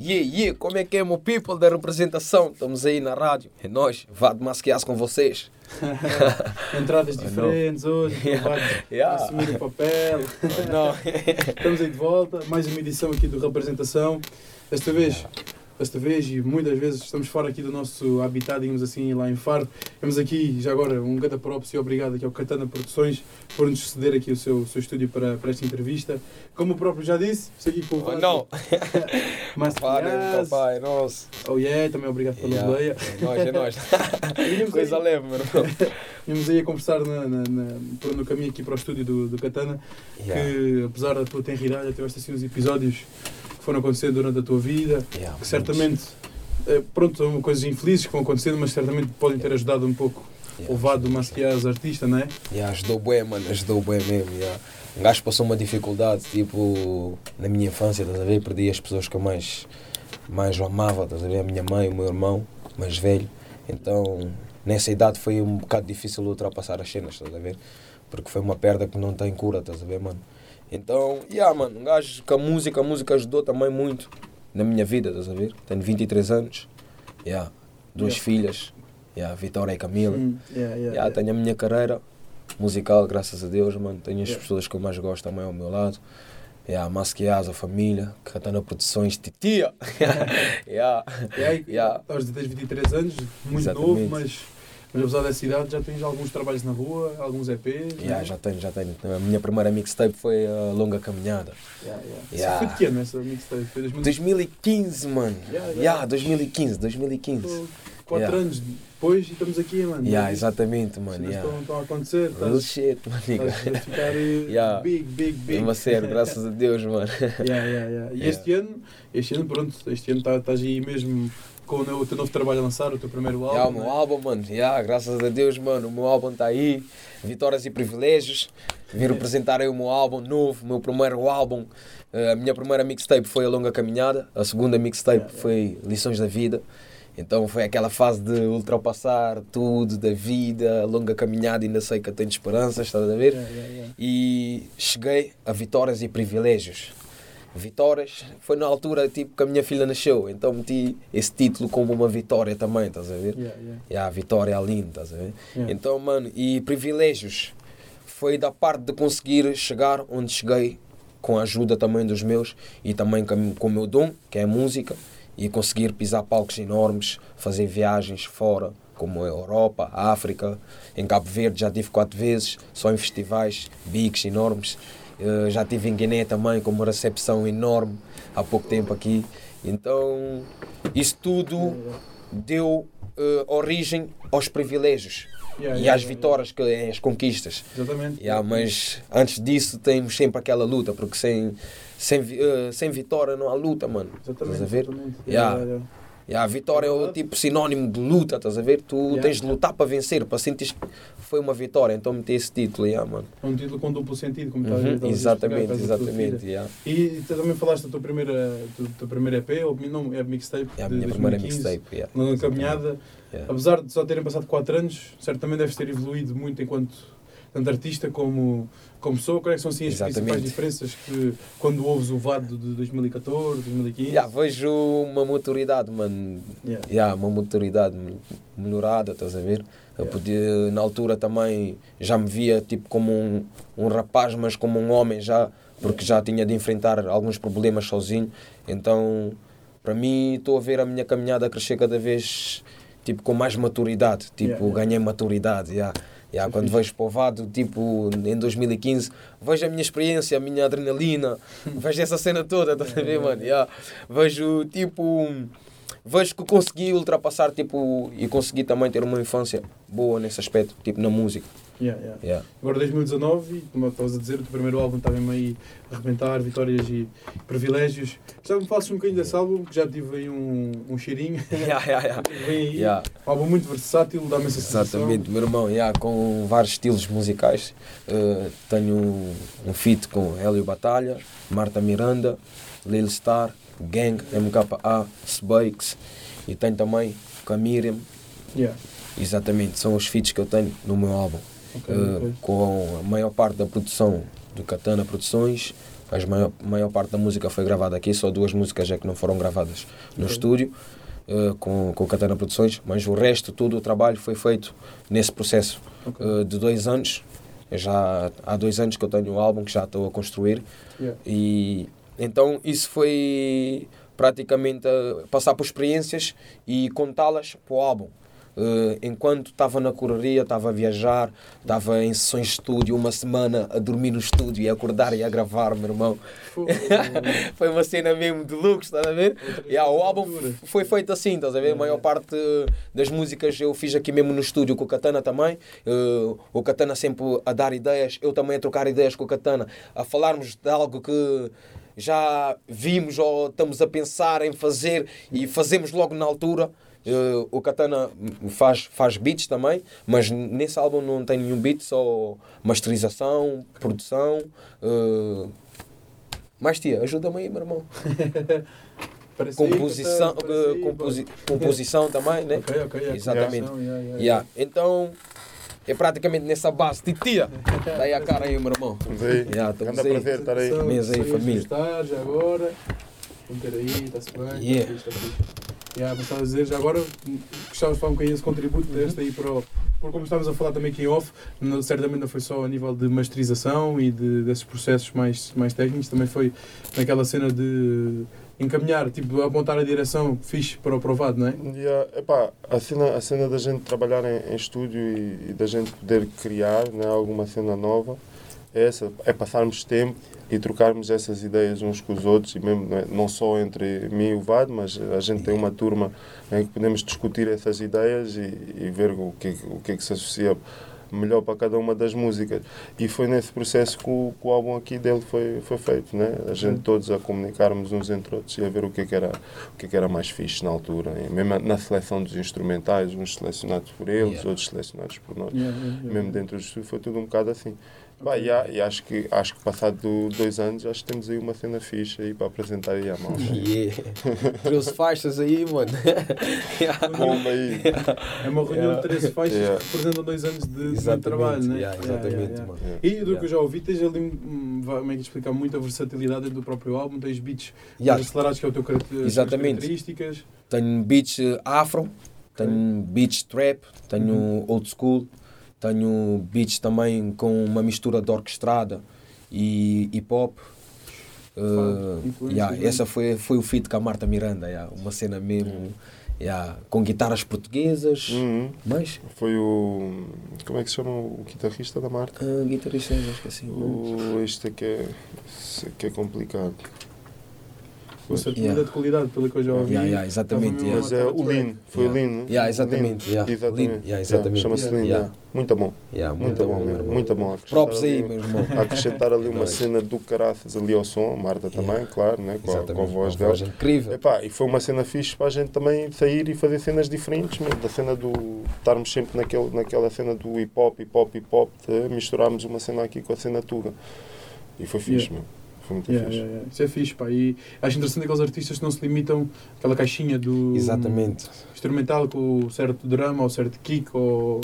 yeah, yeah, como é que é, meu people da representação? Estamos aí na rádio. É nós, vá de masquear com vocês. Entradas diferentes hoje, Yeah. vai Yeah. assumir o papel. Não. Estamos aí de volta, mais uma edição aqui do Representação. Desta vez, desta vez e muitas vezes estamos fora aqui do nosso habitat, digamos assim, lá em Faro. Temos aqui, já agora, um grande props e obrigado aqui ao Katana Produções por nos ceder aqui o seu, o seu estúdio para, para esta entrevista. Como o próprio já disse, estou aqui com o Oh, Vasco não. Piaz. papai, nossa. Oh yeah, também obrigado pela Yeah. boleia. É nóis, é nóis. Coisa aí- leve, meu irmão. Vínhamos aí a conversar na, na- na- no caminho aqui para o estúdio do, do Katana. Yeah. que apesar da tua tenridade, tiveste assim uns episódios que foram acontecendo durante a tua vida, Yeah, que certamente, eh, pronto, são coisas infelizes que vão acontecendo, mas certamente podem ter ajudado um pouco yeah. o Vado do Masquias artista, não é? Yeah, ajudou bem, mano, ajudou bem mesmo. Yeah. Um gajo passou uma dificuldade, tipo, na minha infância, estás a ver? Perdi as pessoas que eu mais, mais amava, estás a ver? A minha mãe, o meu irmão, mais velho. Então, nessa idade foi um bocado difícil ultrapassar as cenas, estás a ver? Porque foi uma perda que não tem cura, estás a ver, mano? Então, yeah, mano, um gajo com a música, a música ajudou também muito na minha vida, estás a ver? Tenho 23 anos, yeah, duas Yeah. filhas, yeah, Vitória e Camila. Hum, yeah, yeah, yeah. tenho a minha carreira musical, graças a Deus, mano. Tenho as Yeah. pessoas que eu mais gosto também ao meu lado. Yeah, a Masquias, a família, Catana Produções, Titia. yeah. E aí, Yeah. Estás de 23 anos, muito Exatamente. novo, mas, mas apesar dessa idade já tens alguns trabalhos na rua, alguns EPs. não é? Yeah, já tenho, já tenho. A minha primeira mixtape foi a Longa Caminhada. Yeah, yeah. Yeah. Foi de que ano essa mixtape? Foi 2000 2015, mano. Yeah, yeah. Yeah, 2015, 2015. Quatro Yeah. anos depois e estamos aqui, mano. Yeah, exatamente, mano. Yeah. Estão, estão a acontecer, estás, shit, maniga. estás a ficar eh, Yeah. big, big, big. Mesmo a sério, graças a Deus, mano. Yeah, yeah, yeah. E Yeah. este ano, este ano, pronto, este ano tá- estás aí mesmo com o, teu- novo trabalho a lançar, o teu primeiro álbum. Yeah, o né? meu álbum, mano, yeah, graças a Deus, mano, o meu álbum está aí. Vitórias e privilégios. Vim representar aí o meu álbum novo, o meu primeiro álbum. Eh, a minha primeira mixtape foi A Longa Caminhada, a segunda mixtape Yeah, yeah. foi Lições da Vida. Então foi aquela fase de ultrapassar tudo da vida, a longa caminhada, ainda sei que eu tenho esperanças, estás a ver? Yeah. E cheguei a Vitórias e Privilégios. Vitórias foi na altura tipo que a minha filha nasceu, então meti esse título como uma vitória também, estás a ver? Yeah, yeah. E a vitória é linda, estás a ver? Yeah. Então, mano, e privilégios foi da parte de conseguir chegar onde cheguei com a ajuda também dos meus e também com, com o meu dom, que é a música, e conseguir pisar palcos enormes, fazer viagens fora, como a Europa, a África, em Cabo Verde já tive quatro vezes, só em festivais, bigs enormes. Eh, já tive em Guiné também com uma recepção enorme há pouco tempo aqui. Então, isso tudo deu eh, origem aos privilégios Yeah, e yeah, às yeah, vitórias, que é as conquistas. Exatamente. Yeah, mas antes disso temos sempre aquela luta, porque sem, sem, eh, sem vitória não há luta, mano. Exatamente. Estás a ver? exatamente. Yeah. Yeah, yeah, Yeah, a vitória é o tipo sinónimo de luta, estás a ver? Tu Yeah. tens de lutar para vencer, para sentir que foi uma vitória, então meti esse título, yeah, mano. É um título com duplo sentido, como Uhum, estás a dizer, exatamente, exatamente. Yeah. E tu também falaste da tua primeira, do teu primeiro EP, ou não, é mixtape, É a de minha primeira 2015, mixtape. Yeah. Na caminhada, Yeah. apesar de só terem passado 4 anos, certamente deves ter evoluído muito enquanto tanto artista como, como pessoa. Quais é que são assim, as Exatamente. principais diferenças que quando ouves o VAD de 2014, 2015? Yeah, vejo uma maturidade, mano. Yeah. Yeah, uma maturidade melhorada, estás a ver? Eu podia, na altura também já me via tipo como um, um rapaz, mas como um homem já, porque já tinha de enfrentar alguns problemas sozinho. Então, para mim, estou a ver a minha caminhada crescer cada vez tipo com mais maturidade. Tipo, ganhei maturidade. Yeah. Yeah, é quando vejo povado, tipo, em 2015, vejo a minha experiência, a minha adrenalina, vejo essa cena toda, estás a ver, mano? Yeah. Vejo, tipo, vejo que consegui ultrapassar, tipo, e consegui também ter uma infância boa nesse aspecto, tipo, na música. Yeah, yeah. Yeah. Agora 2019, e como estavas a dizer, o teu primeiro álbum está mesmo aí a arrebentar, vitórias e privilégios. Já me falas um bocadinho desse álbum, que já tive aí um, um cheirinho. Yeah, yeah, yeah. Vem aí. Yeah. Um álbum muito versátil, dá-me essa sensação. Exatamente, meu irmão, yeah, com vários estilos musicais. Uh, tenho um, um feat com Hélio Batalha, Marta Miranda, Lil Star, Gang, MKA, Spikes e tenho também com a Miriam. Yeah. Exatamente, são os feats que eu tenho no meu álbum. Ok, Uh, ok. com a maior parte da produção do Katana Produções, A maior, maior parte da música foi gravada aqui, só duas músicas é que não foram gravadas no Ok. estúdio. eh, com, com Catana Produções, mas o resto, todo o trabalho foi feito nesse processo Ok. eh, de dois anos. Eu já há dois anos que eu tenho um álbum que já estou a construir Yeah. e então isso foi praticamente passar por experiências e contá-las para o álbum. Eh, enquanto estava na correria, estava a viajar, estava em sessões de estúdio, uma semana a dormir no estúdio e a acordar e a gravar, meu irmão. Foi uma cena mesmo de luxo, estás a ver? Yeah, o álbum foi feito assim, estás a ver? A maior parte das músicas eu fiz aqui mesmo no estúdio com o Katana também. Eh, o Katana sempre a dar ideias, eu também a trocar ideias com o Katana, a falarmos de algo que já vimos ou estamos a pensar em fazer e fazemos logo na altura. O Katana faz, faz beats também, mas nesse álbum não tem nenhum beat, só masterização, produção. eh, mas tia, ajuda-me aí, meu irmão. Parece aí, Composição, Catana, parece eh, aí, composi- composição também, né? Ok, ok. yeah, Exatamente. yeah, yeah, Yeah. Então é praticamente nessa base de tia. Daí a cara aí, meu irmão. Estamos aí. Yeah, estamos Anda aí. prazer estar aí. Mesa aí, família. de estar, já agora. Vamos ter aí, está-se bem. Yeah. Yeah, mas a dizer, já agora gostava de falar um bocadinho desse contributo deste aí para o. Porque como estávamos a falar também aqui em off, certamente não foi só a nível de masterização e de, desses processos mais, mais técnicos, também foi naquela cena de encaminhar, tipo, apontar a direção fixe para o provado, não é? Yeah, epá, a, cena, a cena da gente trabalhar em, em estúdio e, e da gente poder criar né, alguma cena nova é essa, é passarmos tempo e trocarmos essas ideias uns com os outros, e mesmo, não, é, só entre mim e o Vado, mas a gente tem uma turma em que podemos discutir essas ideias e, e ver o que, o que é que se associa melhor para cada uma das músicas. E foi nesse processo que o, que o álbum aqui dele foi, foi feito, né? A gente todos a comunicarmos uns entre outros e a ver o que é que era, o que é que era mais fixe na altura. E mesmo na seleção dos instrumentais, uns selecionados por eles, Yeah. outros selecionados por nós. Yeah, yeah. Mesmo dentro do estúdio foi tudo um bocado assim. Bah, e, há- e acho que acho que passado dois anos acho que temos aí uma cena fixe aí para apresentar aí à mão. Yeah. Trouxe faixas aí, mano. Yeah. Bomba aí. É uma reunião Yeah. de 13 faixas Yeah. que representam dois anos de, de trabalho, né? yeah, exatamente, yeah, yeah. mano. E do que eu já ouvi, tens ali, hum, vai meio que explicar muito a versatilidade dentro do próprio álbum, tens beats Yeah. mais acelerados que é o teu características. Tenho beats eh, afro, tenho beats trap, tenho Uhum. old school, tenho beats também com uma mistura de orquestrada e hip hop. Uh, yeah, essa foi, foi o feat com a Marta Miranda, yeah, uma cena mesmo yeah, com guitarras portuguesas, Uhum. mas Foi o. Como é que se chama o guitarrista da marca? uh, guitarrista, já esqueci. o nome. O, este é que é, este é que é complicado. Versatilidade Yeah. de qualidade, pelo que eu já ouvi. Yeah, yeah, exatamente, mesmo Mas a é o. Lin, foi Yeah. o né? Yeah, exatamente, Lin. yeah. Exatamente. Yeah. Chama-se Yeah. Yeah. yeah. muito bom. Yeah, Muito, bom, meu mesmo, irmão. muito bom. Props aí, Acrescentar meu irmão. ali- Acrescentar ali uma cena do caraças ali ao som, a Marta também, Yeah. claro, né? com, a, com a voz dela. voz incrível. Epá, e foi uma cena fixe para a gente também sair e fazer cenas diferentes, meu, da cena do. estarmos sempre naquele, naquela cena do hip hop, hip hop, hip hop, de misturarmos uma cena aqui com a cena tuga. E foi fixe, Yeah. meu. Foi muito Yeah, fixe. yeah, yeah. Isso é fixe, pá. E acho interessante aqueles artistas que não se limitam àquela caixinha do Exatamente. instrumental com certo drama ou certo kick ou,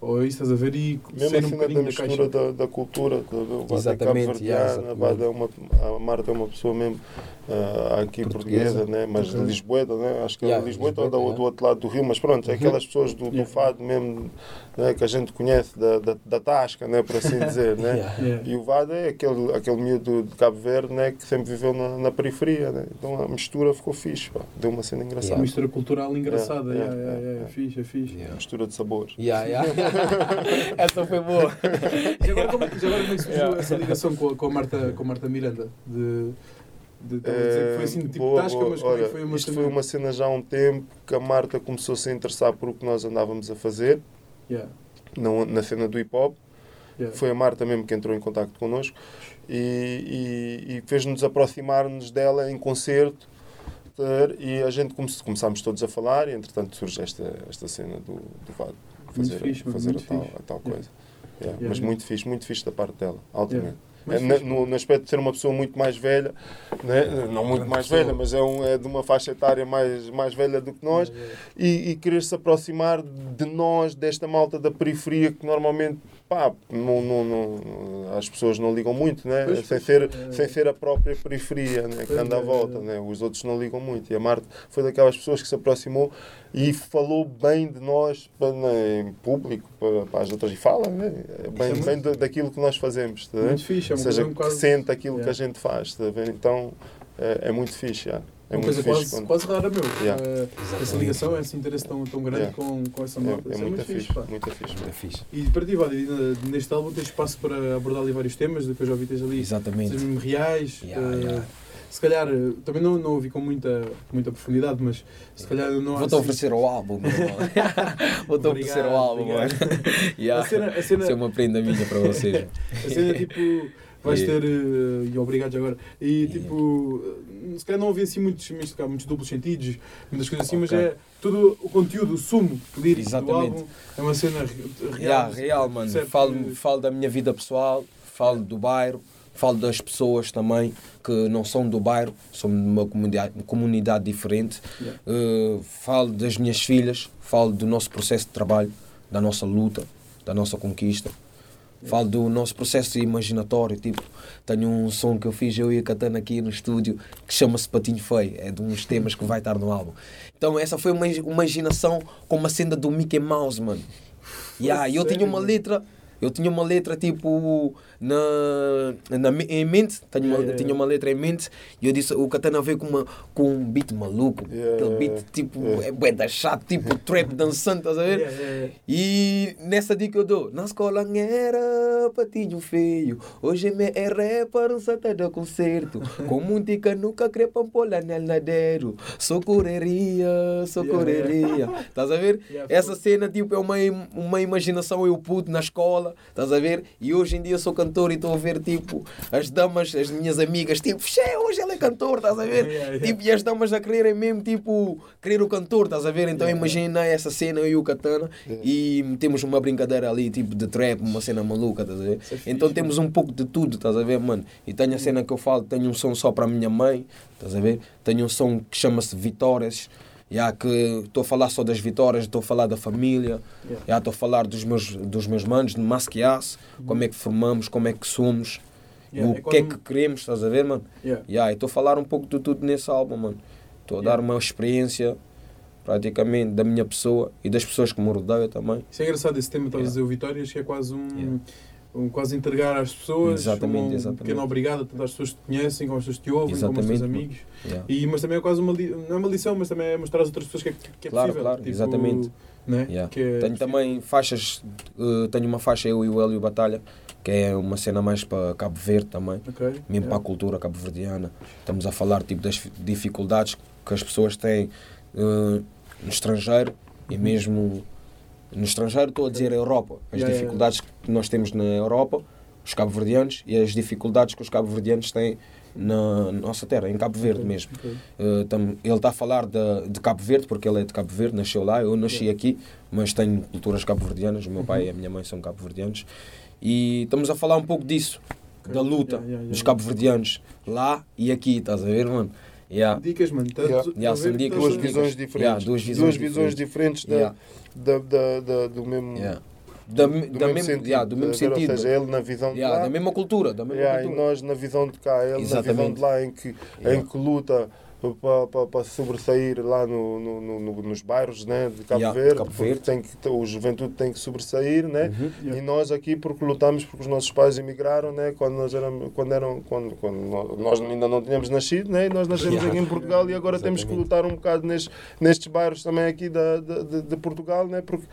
ou isso, estás a ver? E Mesmo ser a um bocadinho da mistura da, da cultura, da, do Vada Exatamente, yeah, é uma, a Marta é uma pessoa mesmo ah, aqui Portuguesa. portuguesa, né? mas de Ok. Lisboeta, né? acho que é Yeah, de Lisboeta ou Lisboeta, da- yeah. do outro lado do Rio, mas pronto, é Uhum. aquelas pessoas do, do Yeah. fado mesmo né? que a gente conhece, da, da, da tasca, né? por assim dizer. Né? Yeah. Yeah. E o Vada é aquele, aquele miúdo de Cabo Verde né? que sempre viveu na, na periferia. Né? Então a mistura ficou fixe, pá. deu uma cena Uma engraçada. mistura cultural engraçada. Yeah, Yeah, yeah, yeah, yeah, yeah. É fixe, é fixe. Yeah. Mistura de sabores. Yeah, yeah. Essa foi boa. Já agora, como, já agora como é que surgiu Yeah. essa ligação com a, com a, Marta, com a Marta Miranda? De, de, a dizer que foi assim, tipo Boa, tasca, boa. mas é Olha, foi uma isto cena? foi uma cena já há um tempo que a Marta começou-se a interessar por o que nós andávamos a fazer Yeah, na, na cena do hip hop. yeah. Foi a Marta mesmo que entrou em contato connosco e, e, e fez-nos aproximar-nos dela em concerto. E a gente come, começámos todos a falar, e entretanto surge esta, esta cena do, do Vado. Fazer, fixe, fazer a, tal, a tal Yeah. coisa. Yeah, Yeah, mas muito fixe, muito fixe da parte dela, altamente. É, na- no, no aspecto de ser uma pessoa muito mais velha, né? não muito mais pessoa. velha, mas é, um, é de uma faixa etária mais, mais velha do que nós, yeah. e, e querer se aproximar de nós, desta malta da periferia que normalmente pá, não, não, não- as pessoas não ligam muito, né? Pois, sem, ser, é. sem ser a própria periferia né? que anda à é, volta. é. Né? Os outros não ligam muito. E a Marta foi daquelas pessoas que se aproximou e falou bem de nós para, né, em público, para, para as outras. E fala, né? bem, é muito- bem da- daquilo que nós fazemos. Tá? Muito fixe, é Ou seja, um que quase- sente aquilo que Yeah. a gente faz. Tá? Então é, é muito fixe. já. É uma coisa quase, quando- quase rara, meu. Yeah. Eh, essa ligação, esse interesse tão, tão grande Yeah. com, com essa É, malta. é Isso muito fixe. Muito fixe. Muito fixe. E para ti, Vadi, neste álbum tens espaço para abordar ali vários temas, do que eu já ouvi tens ali Exatamente. mesmo reais. Yeah, yeah. Se calhar, eh, também não, não ouvi com muita, muita profundidade, mas se calhar não há Vou-te assim- oferecer o álbum. Vou-te oferecer o álbum, mano. Yeah. A cena, a cena, Isso é uma prenda minha para vocês. A cena tipo. Vais E- ter. eh, e obrigado agora. E tipo. eh, Se calhar não havia assim muitos, muitos, muitos duplos sentidos, muitas coisas assim, mas Ok. é todo o conteúdo, o sumo lírico do Exatamente. álbum. É uma cena re- real. Yeah, real, mano. Falo, falo da minha vida pessoal, falo do bairro, falo das pessoas também que não são do bairro, são de uma comunidade, comunidade diferente. Yeah. Uh, falo das minhas filhas, falo do nosso processo de trabalho, da nossa luta, da nossa conquista. Falo do nosso processo imaginatório, tipo, tenho um som que eu fiz eu e a Katana aqui no estúdio que chama-se Patinho Feio, é de uns temas que vai estar no álbum. Então essa foi uma imaginação com uma cena do Mickey Mouse, mano. Yeah, eu tinha uma letra, eu tinha uma letra tipo na, na em mente, tenho uma, Yeah, yeah, tinha uma letra em mente e eu disse, o Katana veio com, uma, com um beat maluco, Yeah, aquele beat yeah, tipo, yeah. é bué da chato, tipo trap dançante, estás a ver? Yeah, yeah, yeah. E nessa dica eu dou, na escola era patinho feio, hoje me é rapper, um sata de concerto, com muita nunca crepa pola nel nadeiro, só correria, só Yeah, correria, estás a ver? Yeah, Essa cena tipo é uma, uma imaginação eu pude na escola, estás a ver? E hoje em dia sou cantor e estou a ver tipo as damas, as minhas amigas, tipo, "Xé, hoje ele é cantor, estás a ver? Yeah, yeah. Tipo, e as damas a quererem mesmo tipo, querer o cantor, estás a ver? Então Yeah, imagina essa cena eu e o Katana e temos uma brincadeira ali tipo de trap, uma cena maluca, estás a ver? É fixe, Então temos um pouco de tudo, estás a ver, mano? E tenho a cena que eu falo, tenho um som só para a minha mãe, estás a ver? Tenho um som que chama-se Vitórias. Já que estou a falar só das vitórias, estou a falar da família, Yeah. já estou a falar dos meus, dos meus manos, de Masquias, como é que formamos, como é que somos, Yeah, o é que é que queremos, estás a ver, mano? Yeah. Yeah, estou a falar um pouco de tudo nesse álbum, mano. Estou a dar uma experiência, praticamente, da minha pessoa e das pessoas que me rodeiam também. Isso é engraçado, esse tema, estás a dizer o Vitórias, que é quase um. Um quase entregar às pessoas, Exatamente, um exatamente. pequeno obrigado a todas as pessoas que te conhecem, como as pessoas que te ouvem, como os teus Exatamente, amigos. Yeah. E, mas também é quase uma, li- não é uma lição, mas também é mostrar às outras pessoas que é, que é Claro, possível. claro, tipo, exatamente. Né? Yeah. Que é Tenho possível. também faixas, eh, tenho uma faixa eu e o Hélio Batalha, que é uma cena mais para Cabo Verde também, Ok, mesmo yeah. para a cultura cabo-verdiana. Estamos a falar tipo, das fi- dificuldades que as pessoas têm eh, no estrangeiro e mesmo no estrangeiro, estou a dizer a Europa. As Yeah, yeah, dificuldades que nós temos na Europa, os cabo-verdianos, e as dificuldades que os cabo-verdianos têm na nossa terra, em Cabo Verde Ok, mesmo. ok. Uh, tam- ele está a falar de, de Cabo Verde, porque ele é de Cabo Verde, nasceu lá. Eu nasci Yeah. aqui, mas tenho culturas cabo-verdianas. O meu pai Uhum. e a minha mãe são cabo-verdianos. E estamos a falar um pouco disso, Ok. da luta Yeah, yeah, dos yeah. cabo-verdianos, lá e aqui, estás a ver, mano? Yeah. Dicas, mano. Yeah. Yeah, são dicas, Duas visões Yeah, diferentes. duas visões visões diferentes da, Yeah. da, da, da- do mesmo, Yeah. Da, do da mesmo sentido. yeah, do mesmo sentido. Ou seja, ele na visão de Yeah, lá da mesma cultura, da mesma yeah, e cultura. nós na visão de cá, ele na visão Exatamente. de lá em que, Yeah. em que luta para sobressair lá no, no- no- no- nos bairros né, de Cabo Yeah, Verde, Cabo Verde. Tem que, o juventude tem que sobressair, né? Uhum. Yeah. E nós aqui porque lutamos porque os nossos pais emigraram, né? Quando nós éramos, quando eram, quando, quando nós- ainda não tínhamos nascido, né? E nós nascemos Yeah. aqui em Portugal e agora temos que Exatamente. lutar um bocado nestes, nestes bairros também aqui da, da- de, de Portugal, né? Porque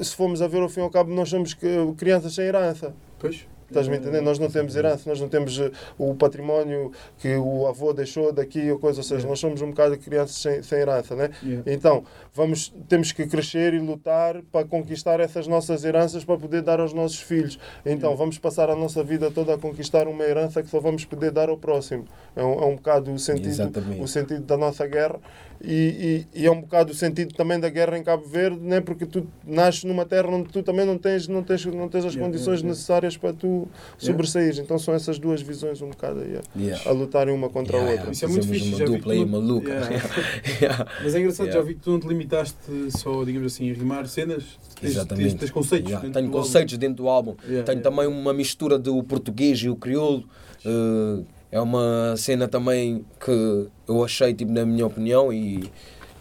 se formos a ver ao fim e ao cabo nós somos que- crianças sem herança. Pois. Estás-me a entender? Nós não temos herança, nós não temos eh, o património que o avô deixou daqui ou coisa, ou seja, nós somos um bocado de crianças sem, sem herança, né? Então, vamos, temos que crescer e lutar para conquistar essas nossas heranças para poder dar aos nossos filhos. Então, vamos passar a nossa vida toda a conquistar uma herança que só vamos poder dar ao próximo. É um, é um bocado o sentido, Exatamente. o sentido da nossa guerra e, e, e é um bocado o sentido também da guerra em Cabo Verde, né? porque tu nasces numa terra onde tu também não tens, não tens, não tens as condições necessárias para tu tu sobressaís. Então são essas duas visões um bocado aí, a- Yeah. a lutarem uma contra Yeah, a yeah. outra. Isso é muito Fazemos fixe, uma já dupla aí tu- maluca. Yeah. Yeah. Mas é engraçado, Yeah. já vi que tu não te limitaste só, digamos assim, a rimar cenas. Tens, Exatamente. tens, tens conceitos. Tenho do conceitos dentro do álbum. Yeah, Tenho yeah. também uma mistura do português e o crioulo. Eh, é uma cena também que eu achei, tipo, na minha opinião, e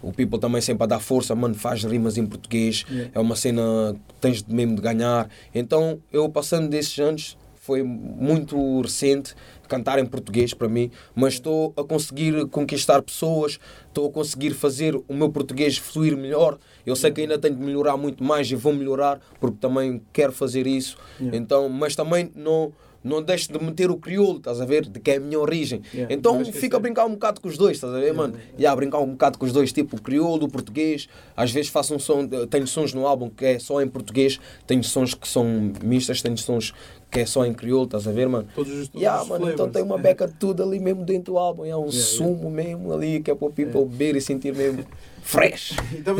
o People também sempre a dar força, mano, faz rimas em português. Yeah. É uma cena que tens mesmo de ganhar. Então, eu passando desses anos, foi muito recente cantar em português para mim, mas estou a conseguir conquistar pessoas, estou a conseguir fazer o meu português fluir melhor. Eu sei que ainda tenho de melhorar muito mais e vou melhorar porque também quero fazer isso. Yeah. Então, mas também não não deixo de meter o crioulo, estás a ver? De que é a minha origem. Yeah, Então fica a brincar um bocado com os dois, estás a ver, mano? E a brincar um bocado com os dois, tipo o crioulo, o português. Às vezes faço um som, tenho sons no álbum que é só em português, tenho sons que são mistas, tenho sons que é só em crioulo, estás a ver, mano? Todos os, todos Yeah, os mano, então tem uma beca de tudo ali mesmo dentro do álbum. É um Yeah, sumo mesmo ali que é para o people beber e sentir mesmo fresh. Ainda,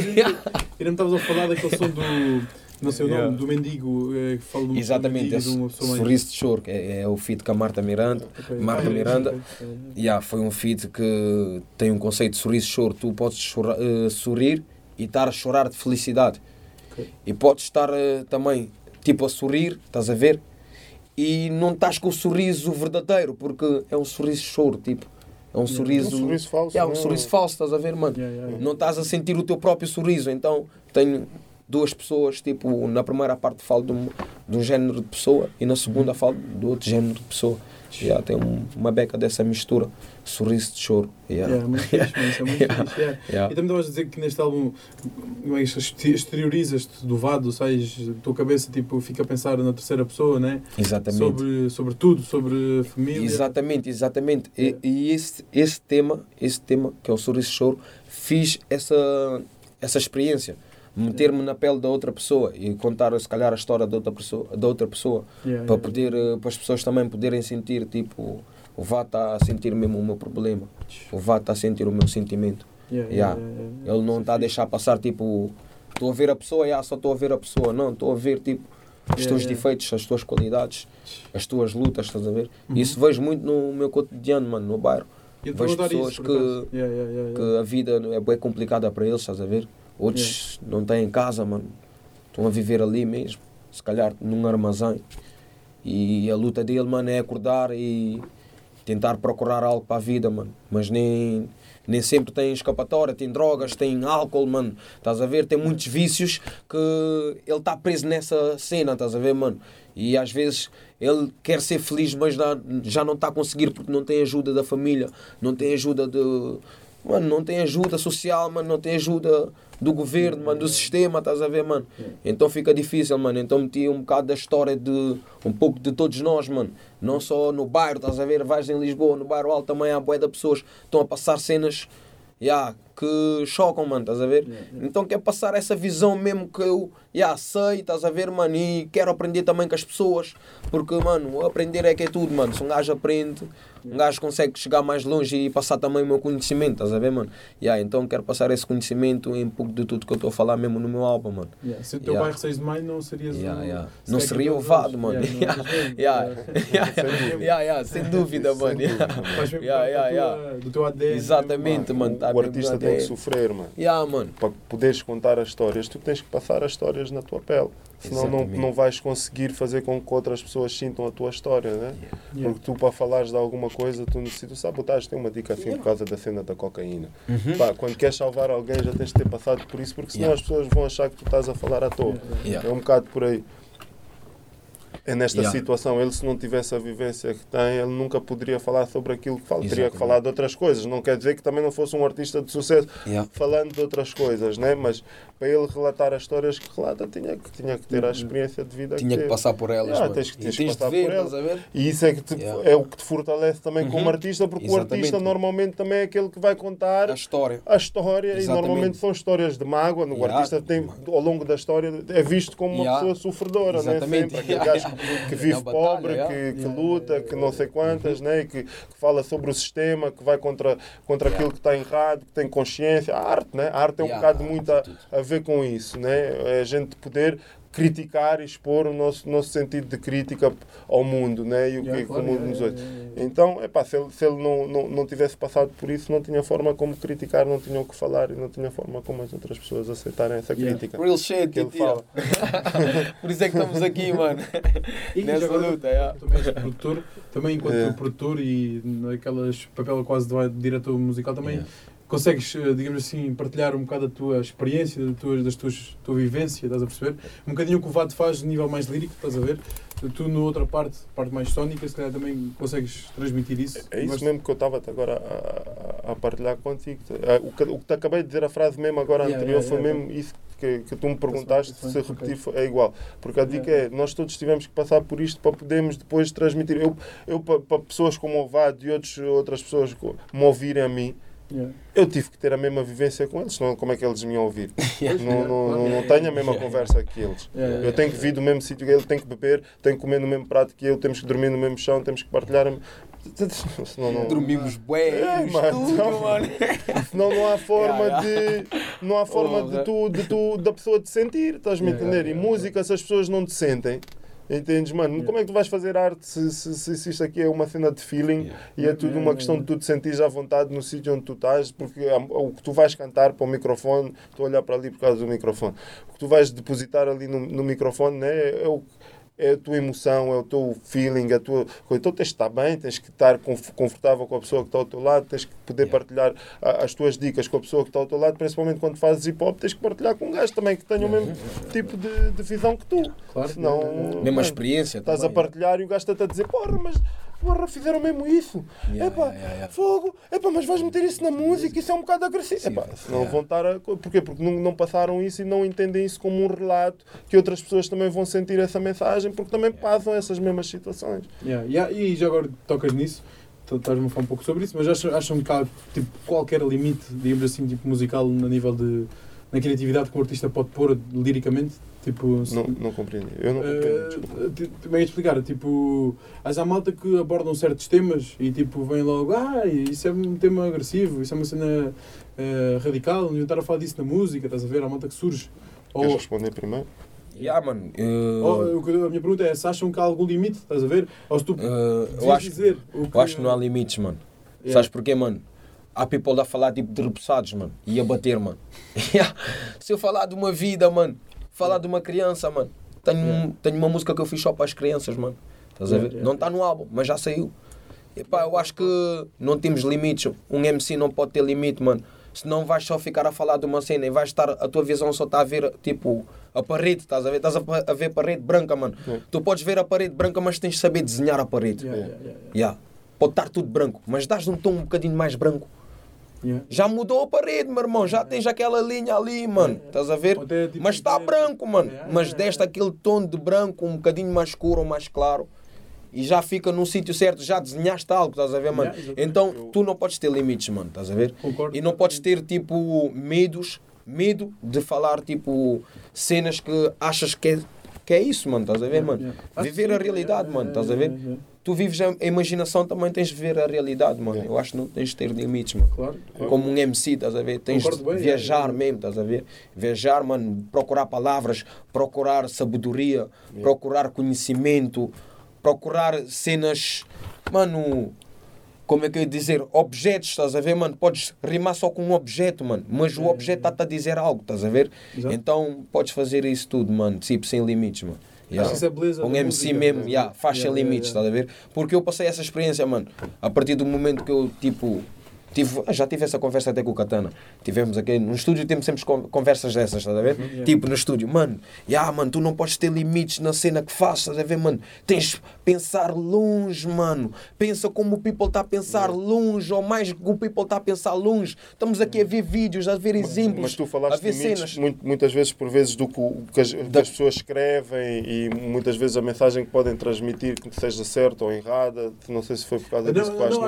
estavas a falar daquele som do. Não sei o nome, Yeah. do mendigo, eh, que fala do Exatamente, mendigo, esse de Sorriso de Choro, que é, é o feat com a Marta Miranda. Ok. Marta Ah, Miranda. ok, ok. Yeah, foi um feat que tem um conceito de sorriso de choro. Tu podes chora- eh, sorrir e estar a chorar de felicidade. Ok. E podes estar eh, também tipo a sorrir, estás a ver? E não estás com o sorriso verdadeiro, porque é um sorriso de choro, tipo. É um sorriso. Um sorriso falso, É um é? sorriso falso, estás a ver, mano? Yeah, yeah, yeah. Não estás a sentir o teu próprio sorriso. Então tenho duas pessoas, tipo, na primeira parte falo de um, de um género de pessoa e na segunda falo do outro género de pessoa. Já tem um- uma beca dessa mistura, sorriso de choro. Yeah. Yeah, muito fixe, é muito Yeah. fixe. yeah. Yeah. E também estavas a dizer que neste álbum é exteriorizas-te do vado, sais, a tua cabeça tipo, fica a pensar na terceira pessoa, né? Exatamente. Sobre, sobre tudo, sobre família. Exatamente, exatamente. E, e esse, esse tema, esse tema, que é o sorriso de choro, fiz essa, essa experiência. Meter-me na pele da outra pessoa e contar, se calhar, a história da outra pessoa, da outra pessoa Yeah, para, yeah, poder, eh, para as pessoas também poderem sentir, tipo, o Vá está a sentir mesmo o meu problema, o Vá está a sentir o meu sentimento. yeah, Yeah. yeah, yeah, yeah. Ele não está a deixar passar, tipo, estou a ver a pessoa, yeah, só estou a ver a pessoa, não, estou a ver, tipo, os Yeah, teus yeah. defeitos, as tuas qualidades, as tuas lutas, estás a ver? Uhum. Isso vejo muito no meu cotidiano, mano, no bairro. Ia-te vejo pessoas isso, que-. Yeah, yeah, yeah, Que a vida é bem complicada para eles, estás a ver? Outros não têm casa, mano. Estão a viver ali mesmo, se calhar num armazém. E a luta dele, mano, é acordar e tentar procurar algo para a vida, mano. Mas nem, nem sempre tem escapatória, tem drogas, tem álcool, mano. Estás a ver? Tem muitos vícios que ele está preso nessa cena, estás a ver, mano? E às vezes ele quer ser feliz, mas já não está a conseguir porque não tem ajuda da família, não tem ajuda de. Mano, não tem ajuda social, mano, não tem ajuda do governo, mano, do sistema, estás a ver, mano? Então fica difícil, mano. Então meti um bocado da história de um pouco de todos nós, mano. Não só no bairro, estás a ver? Vais em Lisboa, no bairro alto também há bué de pessoas que estão a passar cenas yeah, que chocam, mano, estás a ver? Então quero passar essa visão mesmo que eu yeah, sei, estás a ver, mano? E quero aprender também com as pessoas, porque, mano, aprender é que é tudo, mano. Se um gajo aprende, um gajo consegue chegar mais longe e passar também o meu conhecimento, estás a ver, mano? Yeah, então quero passar esse conhecimento em um pouco de tudo que eu estou a falar mesmo no meu álbum, mano. Yeah. Se o teu Yeah. bairro 6 de maio não serias Yeah, o- yeah. se Não é seria que o Vado, deles. mano. Sem dúvida. Yeah, yeah, sem dúvida, mano. Do teu ADN. Exatamente, mano. Tá o artista tem que sofrer, mano. Yeah, mano. Para poderes contar as histórias, tu tens que passar as histórias na tua pele. Senão não, Exatamente. não vais conseguir fazer com que outras pessoas sintam a tua história, né? Yeah. Porque tu, para falares de alguma coisa, tu necessitas. Sabotagem tem uma dica assim por causa da cena da cocaína. Uhum. Pá, quando queres salvar alguém, já tens de ter passado por isso, porque senão Yeah. as pessoas vão achar que tu estás a falar à toa. Yeah. É um bocado por aí. É nesta Yeah. situação, ele se não tivesse a vivência que tem, ele nunca poderia falar sobre aquilo que fala. Teria que falar de outras coisas. Não quer dizer que também não fosse um artista de sucesso Yeah. falando de outras coisas, né? Mas para ele relatar as histórias que relata, tinha que, tinha que ter a experiência de vida Uhum. Tinha que teve. passar por elas, Yeah, tens que- tens que passar ver, por elas. E isso é, que te- é o que te fortalece também como Uhum. artista, porque o Exatamente. artista normalmente também é aquele que vai contar A história. a história Exatamente. e normalmente são histórias de mágoa. O artista tem, ao longo da história é visto como uma pessoa sofredora, né? Sempre aquele gajo que vive Na batalha, pobre, yeah. que, que luta, que não sei quantas, né? E que, que fala sobre o sistema, que vai contra, contra aquilo que está errado, que tem consciência. A arte, né? A arte tem um Yeah, bocado muito a, é a ver com isso, né? É a gente poder criticar e expor o nosso, nosso sentido de crítica ao mundo né? e o que, Yeah, é que o mundo yeah, nos yeah, outros. yeah, yeah. Então, epá, se ele, se ele não, não, não tivesse passado por isso, não tinha forma como criticar, não tinha o que falar e não tinha forma como as outras pessoas aceitarem essa Yeah. crítica. Real shit, Que ele fala. Por isso é que estamos aqui, mano. E Nessa agora, luta, yeah. também és produtor, também enquanto É. produtor e naquelas papel quase de diretor musical, também Yeah. Consegues, eh, digamos assim, partilhar um bocado a tua experiência, das tuas, das tuas, tua vivência, estás a perceber? Um bocadinho o que o Vado faz de nível mais lírico, estás a ver? Tu, na outra parte, parte mais sónica, se calhar também consegues transmitir isso. É isso mesmo que eu estava agora a, a- partilhar contigo. Ah, O que, o que te acabei de dizer, a frase mesmo agora Yeah, anterior, yeah, foi yeah, mesmo isso que, que tu me perguntaste, se repetir foi- é igual. Porque a dica é, nós todos tivemos que passar por isto para podermos depois transmitir. Eu, eu para, para pessoas como o Vado e outros, outras pessoas me ouvirem a mim, Yeah. eu tive que ter a mesma vivência com eles, senão como é que eles me iam ouvir? Não, yeah, não, claro. não, não tenho a mesma conversa que eles. Yeah, Eu tenho que vir do mesmo sítio que ele, tenho que beber, tenho que comer no mesmo prato que eu, temos que dormir no mesmo chão, temos que partilhar. Senão não, Dormimos bué É, mano, mano. senão não há forma Yeah, de. Não há forma de tu, de tu, da pessoa te sentir, estás-me a Yeah, entender? yeah, E música, se as pessoas não te sentem, entendes, mano? Yeah. Como é que tu vais fazer arte se, se, se, se isto aqui é uma cena de feeling Yeah. e é tudo uma questão de tu te sentires à vontade no sítio onde tu estás, porque o que tu vais cantar para o microfone, estou a olhar para ali por causa do microfone, o que tu vais depositar ali no, no microfone né, é o é a tua emoção, é o teu feeling, a tua coisa. Então tens de estar bem, tens que estar conf- confortável com a pessoa que está ao teu lado, tens que poder Yeah. partilhar a- as tuas dicas com a pessoa que está ao teu lado, principalmente quando fazes hip hop, tens que partilhar com um gajo também que tenha o mesmo tipo de, de visão que tu. Claro. Senão. Mesma experiência. estás a também. partilhar e o gajo está a dizer, porra, mas porra, fizeram mesmo isso. Yeah, Epá, yeah, yeah, yeah. fogo, epá, mas vais meter isso na música, isso é um bocado agressivo. Sim, Epá, senão yeah. vão estar a. Porquê? Porque não, não passaram isso e não entendem isso como um relato que outras pessoas também vão sentir essa mensagem porque também passam essas mesmas situações. Yeah, yeah, E já agora tocas nisso, estás-me a falar um pouco sobre isso, mas acham, acham que há tipo, qualquer limite, digamos assim, tipo musical, a nível de. na criatividade que um artista pode pôr liricamente? Tipo, Não, não compreendi. Eu não compreendo. Uh, ia explicar, tipo, há malta que abordam certos temas e tipo vem logo, ah, isso é um tema agressivo, isso é uma cena uh, radical, não estar a falar disso na música, estás a ver? Há malta que surge. Ou, Queres responder primeiro? Yeah, mano. que- a minha pergunta é se acham que há algum limite, estás a ver? Ou se tu eh, eu, acho, dizer o que. eu acho que não há limites, mano. Yeah. Sabes porquê, mano? Há people a falar tipo de repousados, mano. E a bater, mano. Se eu falar de uma vida, mano. Falar de uma criança, mano. Tenho, Yeah. tenho uma música que eu fiz só para as crianças, mano. Estás a Yeah, ver? yeah, não está no álbum, mas já saiu. E pá, eu acho que não temos limites. Um MC não pode ter limite, mano. Senão vais só ficar a falar de uma cena e vais estar, a tua visão só está a ver, tipo, a parede, estás a ver? Estás a, a ver a parede branca, mano. Yeah. Tu podes ver a parede branca, mas tens de saber desenhar a parede. Yeah. Pode estar tudo branco, mas dás um tom um bocadinho mais branco. Yeah. Já mudou a parede, meu irmão. Já tens aquela linha ali, mano. Estás a ver? Tipo, Mas está branco, mano. Yeah, Mas yeah, deste yeah. aquele tom de branco um bocadinho mais escuro ou mais claro. E já fica no sítio certo. Já desenhaste algo, estás a ver, mano? Yeah. Então tu não podes ter limites, mano. Estás a ver? Concordo. E não podes ter, tipo, medos. Medo de falar, tipo, cenas que achas que é, que é isso, mano. Estás a ver, mano? Yeah. Viver a realidade, Yeah, mano. yeah, Estás a ver? Tu vives a imaginação, também tens de ver a realidade, mano. Yeah. Eu acho que não tens de ter limites, mano. Claro. claro. Como um MC, estás a ver? Tens Concordo de bem, viajar é, é. mesmo, estás a ver? Viajar, mano, procurar palavras, procurar sabedoria, procurar conhecimento, procurar cenas, mano, como é que eu ia dizer? Objetos, estás a ver, mano? Podes rimar só com um objeto, mano, mas o É, objeto está-te a dizer algo, estás a ver? Exato. Então podes fazer isso tudo, mano, tipo, sem limites, mano. Yeah. Acho que isso é beleza Um MC música, mesmo, né? yeah, faz Yeah, sem yeah, limites, yeah. estás a ver? Porque eu passei essa experiência, mano. A partir do momento que eu, tipo, tive, ah, já tive essa conversa até com o Katana. Tivemos aqui no estúdio, temos sempre con- conversas dessas, estás a ver? Uhum, yeah. Tipo, no estúdio, mano, yeah, mano, tu não podes ter limites na cena que fazes, estás a ver, mano? Tens de pensar longe, mano. Pensa como o people está a pensar longe, ou mais que o people está a pensar longe. Estamos aqui a ver vídeos, a ver exemplos, Mas tu a falaste ver de limites cenas. muito- muitas vezes por vezes do que, o- que as, que as pessoas escrevem e muitas vezes a mensagem que podem transmitir que seja certa ou errada. Não sei se foi por causa disso que não, não,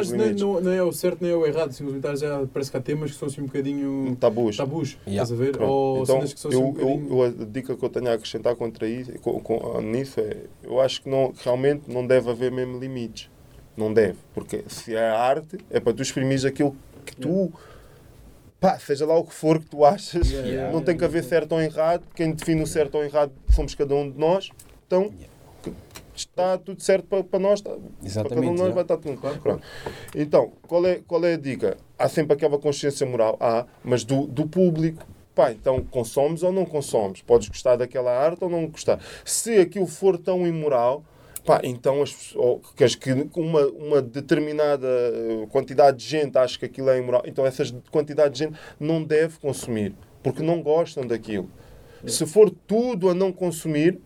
não, não é o certo nem é o errado. Simplesmente já parece que há temas que são assim um bocadinho Tabus. tabus. Yeah. Estás a ver? Pronto. Ou Então, que são assim um eu, bocadinho. eu, eu- a dica que eu tenho a acrescentar contra isso, com, com- nisso é, eu acho que não, realmente não deve haver mesmo limites. Não deve. Porque se é arte, é para tu exprimires aquilo que tu pá, seja lá o que for que tu achas, Yeah, yeah, não tem que haver certo ou errado. Quem define o certo ou errado somos cada um de nós. Então, que- está tudo certo para, para nós. Está, para cada um de Exatamente, nós vai estar tudo. Claro, Pronto. Então, qual é, qual é a dica? Há sempre aquela consciência moral, há, mas do, do público. Pá, então consomes ou não consomes? Podes gostar daquela arte ou não gostar. Se aquilo for tão imoral, pá, então as, pessoas- ou que, as- que uma, uma determinada eh, quantidade de gente acha que aquilo é imoral, então essa quantidade de gente não deve consumir, porque não gostam daquilo. Se for tudo a não consumir,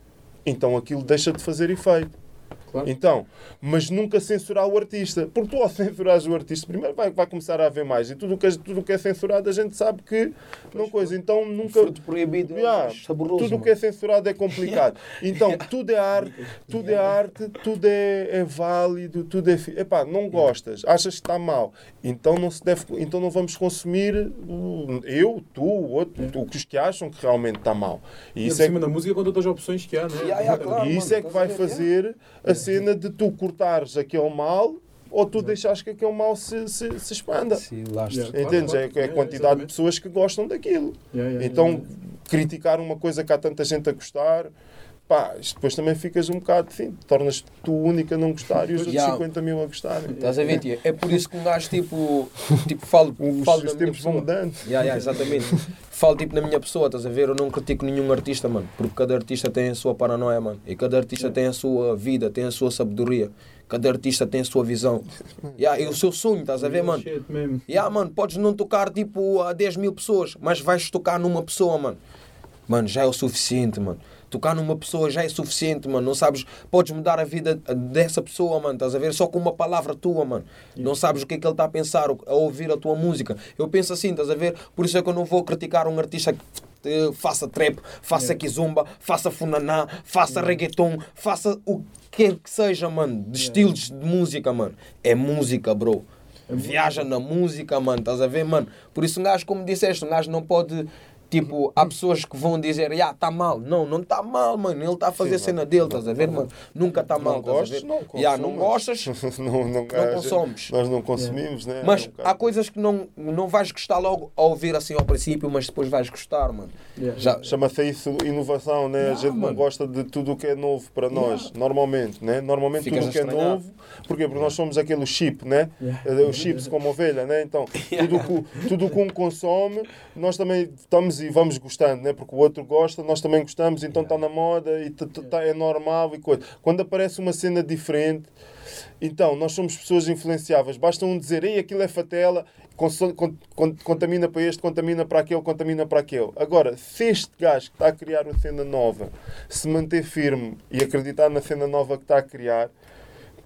então aquilo deixa de fazer efeito. Claro. Então, mas nunca censurar o artista. Porque tu, ao censurares o artista, primeiro vai, vai começar a haver mais. E tudo o que, tudo o que é censurado, a gente sabe que não coisa. Então, nunca. Fruto proibido é Yeah, saboroso. tudo o que é censurado é complicado. Então, tudo é arte, tudo é arte, tudo é, é válido, tudo é. fi- Epá, não gostas, achas que está mal. Então não se deve, então não vamos consumir eu, tu, o outro, tu, os que acham que realmente está mal. E E isso por é cima da música com todas as opções que há, né? Yeah, yeah, claro. e isso mano, é que vai fazer a cena de tu cortares aquele mal ou tu deixares que aquele mal se, se, se expanda. Sim, lastre. Yeah. Claro, Entendes? claro. É, é a quantidade de exatamente. pessoas que gostam daquilo. Yeah, yeah, Então, yeah, criticar uma coisa que há tanta gente a gostar, pá, isto depois também ficas um bocado, sim, tornas tu única a não gostar e os outros Yeah. 50 mil a gostarem. Estás a ver, tia? É por isso que um gajo, tipo, tipo falo, Os, falo os tempos vão mudando. Yeah, yeah, exatamente. Falo tipo na minha pessoa, estás a ver? Eu não critico nenhum artista, mano. Porque cada artista tem a sua paranoia, mano. E cada artista tem a sua vida, tem a sua sabedoria. Cada artista tem a sua visão. Yeah, e o seu sonho, estás a ver, mano? Yeah, mano, podes não tocar tipo a 10 mil pessoas, mas vais tocar numa pessoa, mano. Mano, já é o suficiente, mano. Tocar numa pessoa já é suficiente, mano. Não sabes, podes mudar a vida dessa pessoa, mano. Estás a ver? Só com uma palavra tua, mano. Não sabes o que é que ele está a pensar, a ouvir a tua música. Eu penso assim, estás a ver? Por isso é que eu não vou criticar um artista que eh, faça trap, faça kizomba, faça funaná, faça reggaeton, faça o que quer que seja, mano. De estilos de música, mano. É música, bro. Viaja na música, mano, estás a ver, mano? Por isso um gajo, como disseste, um gajo não pode. Tipo, há pessoas que vão dizer, ah, tá mal. Não, não tá mal, mano. Ele está a fazer a Sim, cena mano. dele, estás a ver, mano? Nunca tá mal, Não a gostas, não Yeah, não gostas, não, não, não a gente- consomes. Nós não consumimos, né? Mas É há coisas que não, não vais gostar logo a ouvir assim ao princípio, mas depois vais gostar, mano. Yeah. Já, Chama-se isso inovação, né? a Yeah, gente não mano. gosta de tudo o que é novo para nós, normalmente, né? Normalmente Ficas tudo o que é a novo, porquê? Porque nós somos aquele chip, né? Yeah. Eh, Os chips como ovelha, né? Então, tudo que, tudo o que um consome, nós também estamos e vamos gostando, né? Porque o outro gosta, nós também gostamos, então está na moda e tá- é normal e coisa. Quando aparece uma cena diferente, então, nós somos pessoas influenciáveis. Basta um dizer, ei, aquilo é fatela, contamina para este, contamina para aquele, contamina para aquele. Agora, se este gajo que está a criar uma cena nova se manter firme e acreditar na cena nova que está a criar,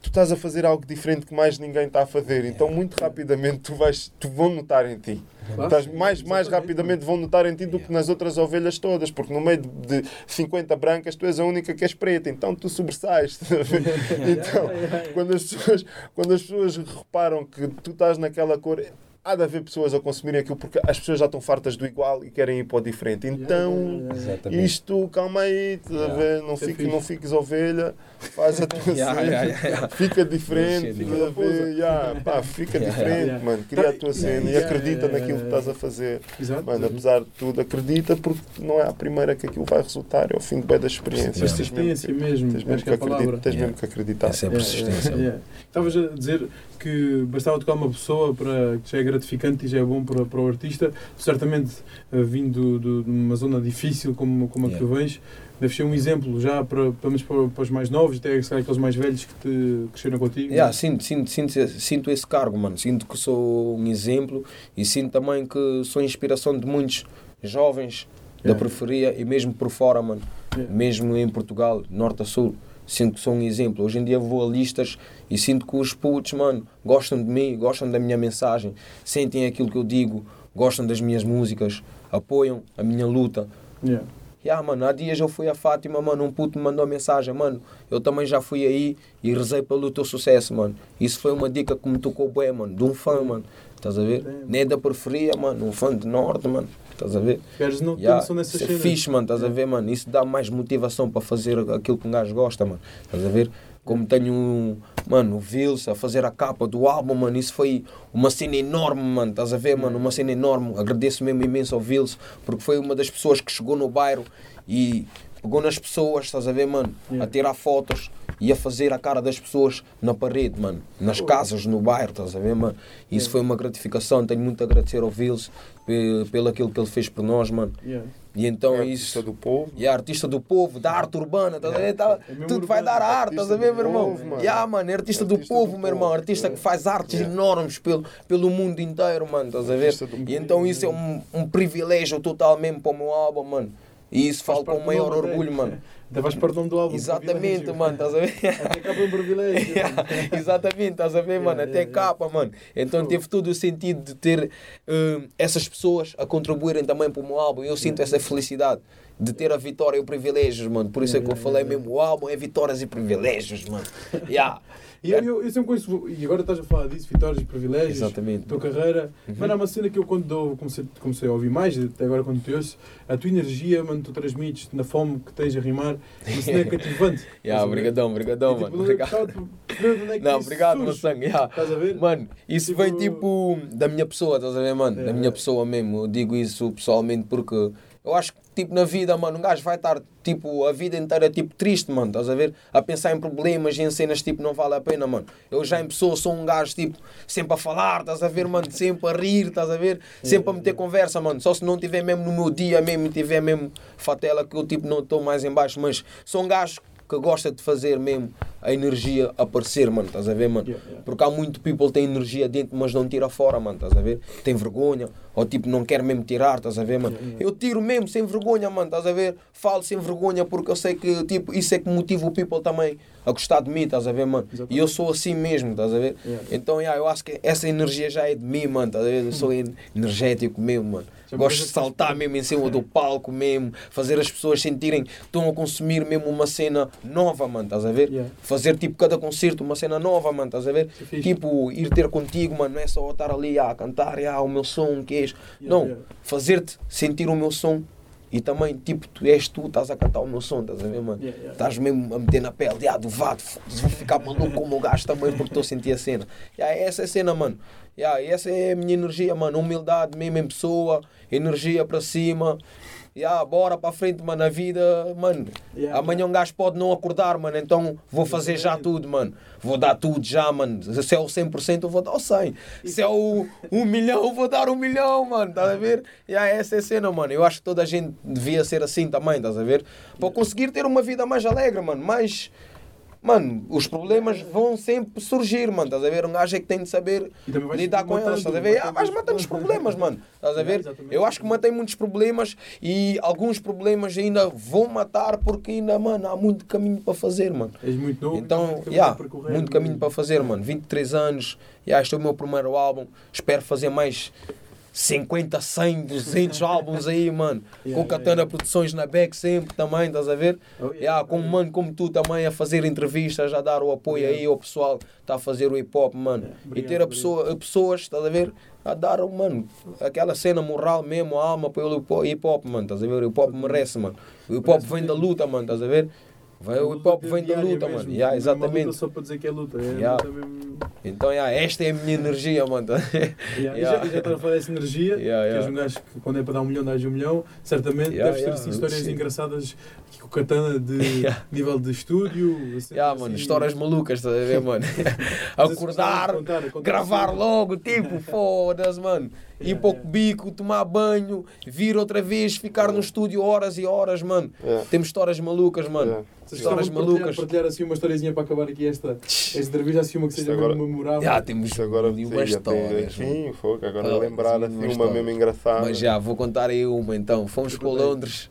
tu estás a fazer algo diferente que mais ninguém está a fazer. Então, muito rapidamente, tu, vais, tu vão notar em ti. Claro. Estás mais, mais rapidamente vão notar em ti do que nas outras ovelhas todas, porque no meio de, de 50 brancas tu és a única que és preta, então tu sobressais. então, quando as, pessoas, quando as pessoas reparam que tu estás naquela cor, há de haver pessoas a consumirem aquilo porque as pessoas já estão fartas do igual e querem ir para o diferente. Então, Yeah, isto, calma aí, Yeah. ver? não, é não fiques ovelha, faz a tua Yeah, cena, yeah, yeah. fica diferente? Yeah, pá, fica Yeah, diferente, yeah. mano, cria a tua cena e acredita yeah, naquilo que estás a fazer. Exato. Mano, apesar de tudo, acredita porque não é a primeira que aquilo vai resultar, é o fim de bem da experiência. Tens mesmo Persistência que- mesmo, Tens mesmo que é a acreditar. palavra. Tens Yeah. mesmo que acreditar. Essa é a persistência. yeah, yeah. Estavas a dizer que bastava tocar uma pessoa para que é gratificante e já é bom para, para o artista. Certamente, eh, vindo do- de uma zona difícil como, como a que tu vens, deve ser um exemplo já para, pelo menos para, para os mais novos, até aqueles mais velhos que te cresceram contigo. Yeah, sinto, sinto, sinto, sinto esse cargo, mano. Sinto que sou um exemplo e sinto também que sou inspiração de muitos jovens da Yeah. periferia e mesmo por fora, mano. Yeah. Mesmo em Portugal, norte a sul. Sinto que sou um exemplo. Hoje em dia vou a listas e sinto que os putos, mano, gostam de mim, gostam da minha mensagem, sentem aquilo que eu digo, gostam das minhas músicas, apoiam a minha luta. Yeah. Yeah, mano, há dias eu fui a Fátima, mano, um puto me mandou mensagem, mano, eu também já fui aí e rezei pelo teu sucesso, mano. Isso foi uma dica que me tocou bem, mano, de um fã, mano. Estás a ver? Nem é da periferia, mano, um fã de norte, mano. Estás a ver? Gajos não Yeah, nessas é fixe, mano, estás a ver, mano? Isso dá mais motivação para fazer aquilo que um gajo gosta, mano. Estás a ver? como tenho, mano, o Vils a fazer a capa do álbum, mano, isso foi uma cena enorme, mano, estás a ver, mano, uma cena enorme. Agradeço mesmo imenso ao Vils, porque foi uma das pessoas que chegou no bairro e pegou nas pessoas, estás a ver, mano, a tirar fotos e a fazer a cara das pessoas na parede, mano, nas casas, no bairro, estás a ver, mano. Isso foi uma gratificação, tenho muito a agradecer ao Vils pe- pelo aquilo que ele fez por nós, mano. Yeah. E então É isso. artista do povo. E é artista do povo, da arte urbana, estás a ver? Tá- É tudo vai dar arte, estás a ver, meu irmão? povo, mano. Yeah, mano, é artista, do Artista povo, do meu irmão. povo, Artista que é. faz artes Yeah. enormes pelo, pelo mundo inteiro, mano, estás a ver? E povo. então isso é um, um privilégio total mesmo para o meu álbum, mano. E isso falo com o maior nome até. orgulho, mano. Até faz parte do nome do álbum. Exatamente, mano, estás a ver? Até capa é um privilégio. Yeah, Exatamente, estás a ver, mano? Yeah, Até yeah, yeah. capa, mano. Então teve todo o sentido de ter eh, essas pessoas a contribuírem também para o meu álbum. Eu sinto essa felicidade de ter a vitória e o privilégios, mano. Por isso é que eu falei yeah, mesmo: o álbum é vitórias e privilégios, mano. Yeah. E eu, eu, eu sempre conheço, e agora estás a falar disso, vitórias e privilégios, Exatamente. tua carreira. Uhum. Mano, há uma cena que eu quando dou, comecei, comecei a ouvir mais, até agora quando te ouço, a tua energia, mano, tu transmites na fome que tens a rimar, uma cena cativante. Estás a Yeah, obrigadão, obrigadão, tipo, mano. Obrigado. de onde é Não, obrigado, meu sangue. yeah. Estás a ver? Mano, isso Tipo- vem tipo da minha pessoa, estás a ver, mano? Da É, minha é. pessoa mesmo. Eu digo isso pessoalmente porque eu acho que, tipo, na vida, mano, um gajo vai estar, tipo, a vida inteira, tipo, triste, mano, estás a ver? A pensar em problemas e em cenas, tipo, não vale a pena, mano. Eu já em pessoa sou um gajo, tipo, sempre a falar, estás a ver, mano? Sempre a rir, estás a ver? Sempre a meter conversa, mano. Só se não tiver mesmo no meu dia, mesmo, tiver mesmo fatela que eu, tipo, não estou mais em baixo, mas sou um gajo que gosta de fazer mesmo a energia aparecer, mano, estás a ver, mano? Yeah, yeah. Porque há muito people que tem energia dentro, mas não tira fora, mano, estás a ver? Tem vergonha, ou tipo, não quer mesmo tirar, estás a ver, mano? Eu tiro mesmo sem vergonha, mano, estás a ver? Falo sem vergonha porque eu sei que, tipo, isso é que motiva o people também a gostar de mim, estás a ver, mano? E eu sou assim mesmo, estás a ver? Yeah. Então, yeah, eu acho que essa energia já é de mim, mano, estás a ver? Eu sou en- energético mesmo, mano. Gosto de saltar mesmo em cima do palco mesmo, fazer as pessoas sentirem que estão a consumir mesmo uma cena nova, mano, estás a ver? Yeah. Fazer tipo cada concerto uma cena nova, mano, estás a ver? É. Tipo, ir ter contigo, mano, não é só estar ali ah, a cantar, ah, o meu som, que és. Yeah, não, yeah. fazer-te sentir o meu som e também, tipo, tu és tu, estás a cantar o meu som, estás a ver, mano? Yeah, yeah. Estás mesmo a meter na pele, ah, do foda-se, vou ficar maluco como o gajo também porque estou a sentir a cena. Yeah, essa é a cena, mano. Yeah, essa é a minha energia, mano. Humildade mesmo em pessoa, energia para cima. Yeah, bora para frente, mano. A vida, mano. Yeah, amanhã um gajo pode não acordar, mano. Então vou fazer já tudo, mano. Vou dar tudo já, mano. Se é o 100%, eu vou dar o 100. Se é o 1 milhão, eu vou dar 1 milhão, mano. Estás a ver? Yeah, essa é a cena, mano. Eu acho que toda a gente devia ser assim também, estás a ver? Para conseguir ter uma vida mais alegre, mano. Mais. Mano, os problemas vão sempre surgir, mano. Estás a ver? Um gajo é que tem de saber lidar com eles, estás a ver? Ah, vais matando os problemas. mano. Estás a ver? Eu acho que matei muitos problemas e alguns problemas ainda vão matar porque ainda, mano, há muito caminho para fazer, mano. És muito novo, Então, muito caminho yeah, a percorrer, muito caminho para fazer, mano. 23 anos, yeah, este é o meu primeiro álbum. Espero fazer mais 50, 100, 200 álbuns aí, mano. Yeah, com Katana yeah, yeah. Produções na back sempre também, estás a ver? Oh, yeah, Yeah, com um mano como tu também a fazer entrevistas, a dar o apoio aí ao pessoal que está a fazer o hip hop, mano. E ter a pessoa, pessoas, estás a ver? A dar, mano, aquela cena moral mesmo, a alma pelo hip hop, mano, estás a ver? O hip hop merece, mano. O hip hop vem da luta, mano, estás a ver? O hip hop vem da luta, mesmo. mano. Yeah, é uma luta exatamente. só para dizer que é luta. É Yeah. luta mesmo. Então, yeah, esta é a minha energia, mano. Yeah. Yeah. já, e já estás a falar dessa energia, Yeah, que és yeah. um gajo que quando é para dar um milhão, dás um milhão, certamente Yeah, deves ter yeah, assim, histórias sim. engraçadas com o Katana de Yeah. nível de estúdio. Assim, Yeah, mano, assim, histórias malucas, estás a ver, mano? Acordar, contar, contar gravar assim. logo, tipo, foda-se, mano. Ir para o yeah. bico, tomar banho, vir outra vez, ficar no estúdio horas e horas, mano. Yeah. Temos histórias malucas, mano. Vocês Histórias de partilhar, malucas. partilhar assim uma historiazinha para acabar aqui esta, esta entrevista, assim uma que seja agora- mesmo memorável. Já temos agora uma sim, mano. aqui, fogo, agora Ah, lembrar sim, assim uma uma história. mesmo engraçada. Mas já, vou contar aí uma então. Fomos para Londres.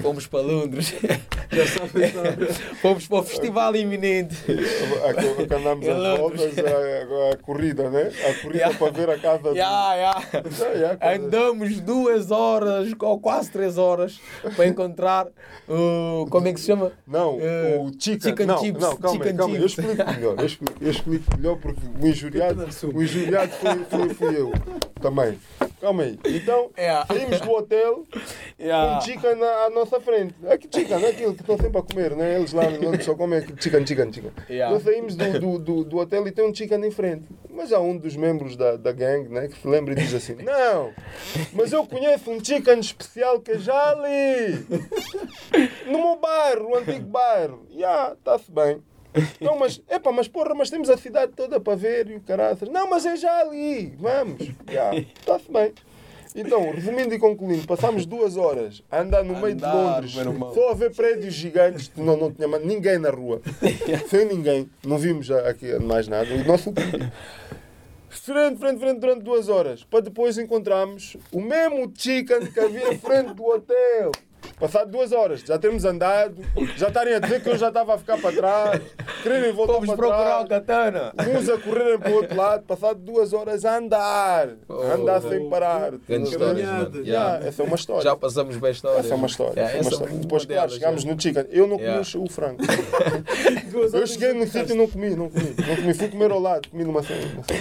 Fomos para Londres. Já sabes, sabe? Fomos para o festival iminente. A, que andámos às Londres. voltas, a, a corrida, né? A corrida Yeah. para ver a casa. Já, já, coisa- Andamos duas horas, ou quase três horas, para encontrar o. Como é que se chama? Não, Eh, o chicken, chicken não, chips, não, calma, chicken calma, eu chips. explico melhor, eu explico, eu explico melhor porque o injuriado, o injuriado foi, foi, fui eu também. Calma aí. Então, Yeah. saímos do hotel Yeah. com chicken na, à nossa frente. Aqui chicken, é aquilo que estão sempre a comer, né? Eles lá só comem chicken, chicken, chicken. Yeah. Nós saímos do, do, do, do hotel e tem um chicken em frente. Mas há um dos membros da, da gang, né? Que se lembra e diz assim, não, mas eu conheço um chicken especial que é já ali. No meu bairro, o antigo bairro. Ya, está-se bem. Não, mas, epa, mas porra, mas temos a cidade toda para ver e o caraças. Não, mas é já ali, vamos. Está-se bem. Então, resumindo e concluindo, passámos duas horas a andar no meio de Andar, Londres, meu irmão. só a ver prédios gigantes, não, não tinha ninguém na rua, sem ninguém, não vimos aqui mais nada. O nosso frente, frente, frente durante duas horas, para depois encontrarmos o mesmo chicken que havia frente do hotel. Passado duas horas, já termos andado, já estarem a dizer que eu já estava a ficar para trás, quererem voltar Vamos para procurar o trás. katana. Uns a correrem para o outro lado, passado duas horas a andar, a andar Oh, sem parar. Grande ver? história, mano. Yeah. Yeah, essa é uma história. Já passamos bem a história. Essa é uma história. Yeah, essa é uma essa história. é uma Depois, claro, delas, chegámos no chicken. Eu não comi Yeah. o frango. Duas Eu horas cheguei no sítio e não comi, não comi. Não comi. Fui comer ao lado, comi numa cena. Estou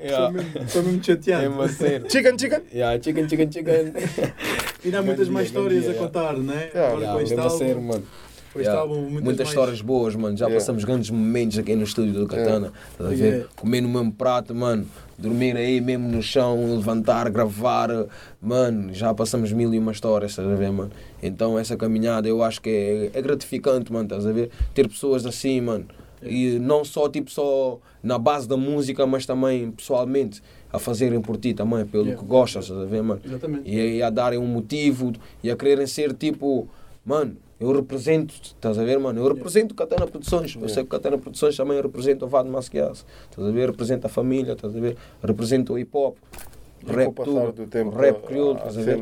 Yeah. mesmo- Estou mesmo É chateado. uma cena. Chicken, chicken. Yeah, chicken, chicken, chicken. E há muitas mais histórias a yeah. contar, né? Yeah, Agora Yeah, com este álbum, Yeah. muitas, Muitas mais- histórias boas, mano. Já Yeah. passamos grandes momentos aqui no estúdio do Katana. Estás a ver? Yeah. Comer no mesmo prato, mano. Dormir aí mesmo no chão, levantar, gravar. Mano, já passamos mil e uma histórias, estás a ver, mano? Então essa caminhada eu acho que é, é gratificante, mano, estás a ver? Ter pessoas assim, mano. E não só, tipo, só na base da música, mas também pessoalmente a fazerem por ti também, pelo Yeah. que gostas, estás a ver, mano? Exatamente. e, e a darem um motivo e a quererem ser tipo, mano, eu represento, estás a ver, mano? Eu represento Katana Produções. Eu sei que Katana Produções também representa o Vado Masquias, estás a ver? Representa a família, estás a ver? Representa o hip hop, rap tudo, do tempo, rap a- crioulo, a estás a ver?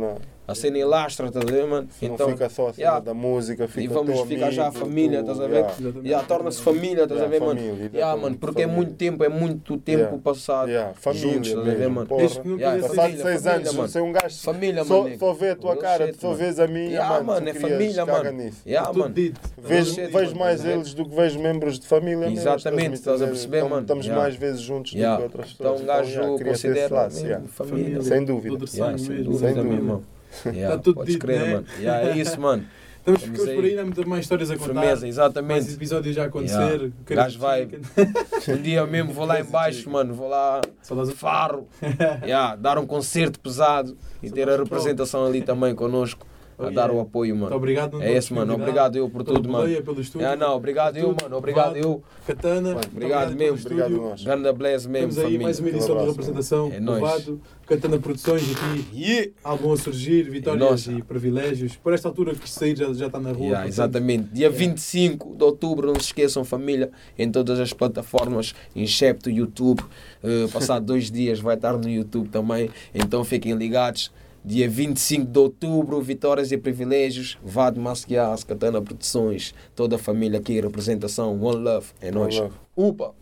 A cena elastra, estás a ver, mano? não fica só a cena yeah. da música, fica E vamos ficar já a família, estás a ver? yeah. Yeah, torna-se família, estás a Yeah, ver, mano? família, Yeah, mano, porque é família. muito tempo, é muito tempo Yeah. passado Yeah, família juntos, estás a ver, mano? desse- Passado seis família, anos, mano. ser um gajo Família, só, mano. só vê a tua cara, só vês a minha, Yeah, mano, é família, mano. Yeah, mano. dito. Vejo, mano, mais a eles do que vejo membros de família mesmo, Exatamente, estás a perceber, Então, mano? Estamos mais vezes juntos do que outras Então pessoas. um gajo considera família. Sem dúvida. Sem dúvida, meu dúvida. irmão. Yeah, Tá tudo podes dito, crer, né? mano. Yeah, é isso, mano. Estamos, Estamos ficamos por aí. ainda há muitas mais histórias a contar. Firmeza, Mais exatamente. episódios já a acontecer. Yeah. O Gajo vai- Um dia mesmo vou lá embaixo, mano, vou lá, faro, yeah, dar um concerto pesado e ter a representação ali também connosco, a Oh, dar yeah. o apoio, Muito mano. obrigado. Nuno, É esse, mano. Obrigado eu por tudo, mano. pelo estúdio. Ah, não, obrigado eu, tudo. mano. Obrigado eu. Katana, Mano, obrigado mesmo. Obrigado nós. Ganda bless mesmo, Temos aí mais uma edição Um de abraço, representação. É nóis. Katana Produções aqui. Yeah. Álbum a surgir, vitórias e privilégios. Por esta altura que sair já, já está na rua. Yeah, exatamente. Dia 25 de outubro, não se esqueçam, família, em todas as plataformas, excepto YouTube. Eh, passado dois dias vai estar no YouTube também, então fiquem ligados. Dia 25 de outubro, Vitórias e Privilégios, Vado Masquias, Katana Produções, toda a família aqui, representação, One Love, é nóis. Upa!